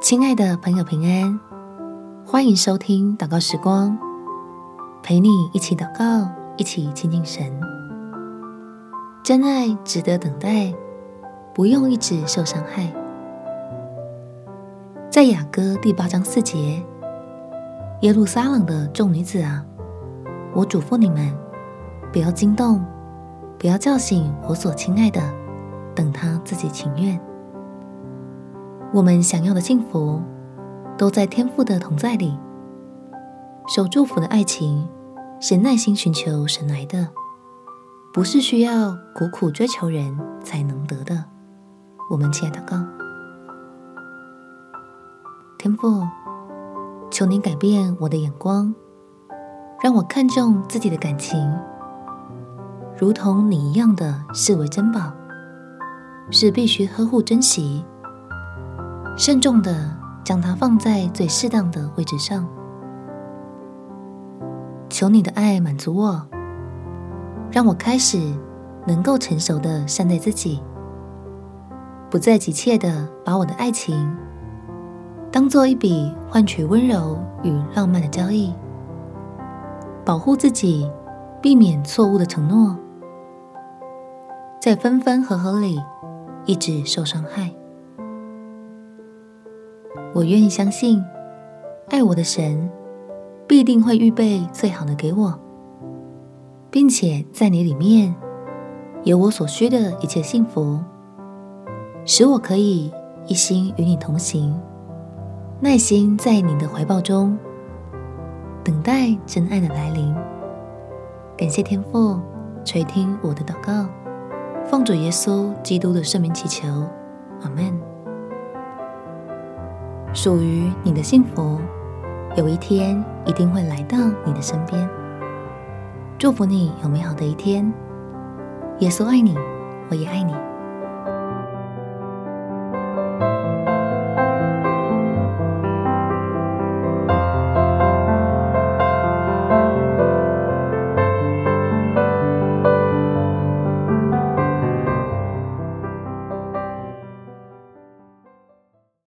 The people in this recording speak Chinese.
亲爱的朋友，平安，欢迎收听祷告时光，陪你一起祷告，一起亲近神。真爱值得等待，不用一直受伤害。在雅歌第八章四节，耶路撒冷的众女子啊，我嘱咐你们，不要惊动，不要叫醒我所亲爱的，等他自己情愿。我们想要的幸福，都在天父的同在里。受祝福的爱情，是耐心寻求神来的，不是需要苦苦追求人才能得的。我们亲爱的祷告，天父，求你改变我的眼光，让我看重自己的感情，如同你一样的视为珍宝，是必须呵护珍惜。慎重的将它放在最适当的位置上，求你的爱满足我，让我开始能够成熟的善待自己，不再急切的把我的爱情当做一笔换取温柔与浪漫的交易，保护自己，避免错误的承诺，在分分合合里一直受伤害。我愿意相信，爱我的神必定会预备最好的给我，并且在你里面有我所需的一切幸福，使我可以一心与你同行，耐心在你的怀抱中等待真爱的来临。感谢天父垂听我的祷告，奉主耶稣基督的圣名祈求，阿门。属于你的幸福，有一天一定会来到你的身边。祝福你有美好的一天。耶稣爱你，我也爱。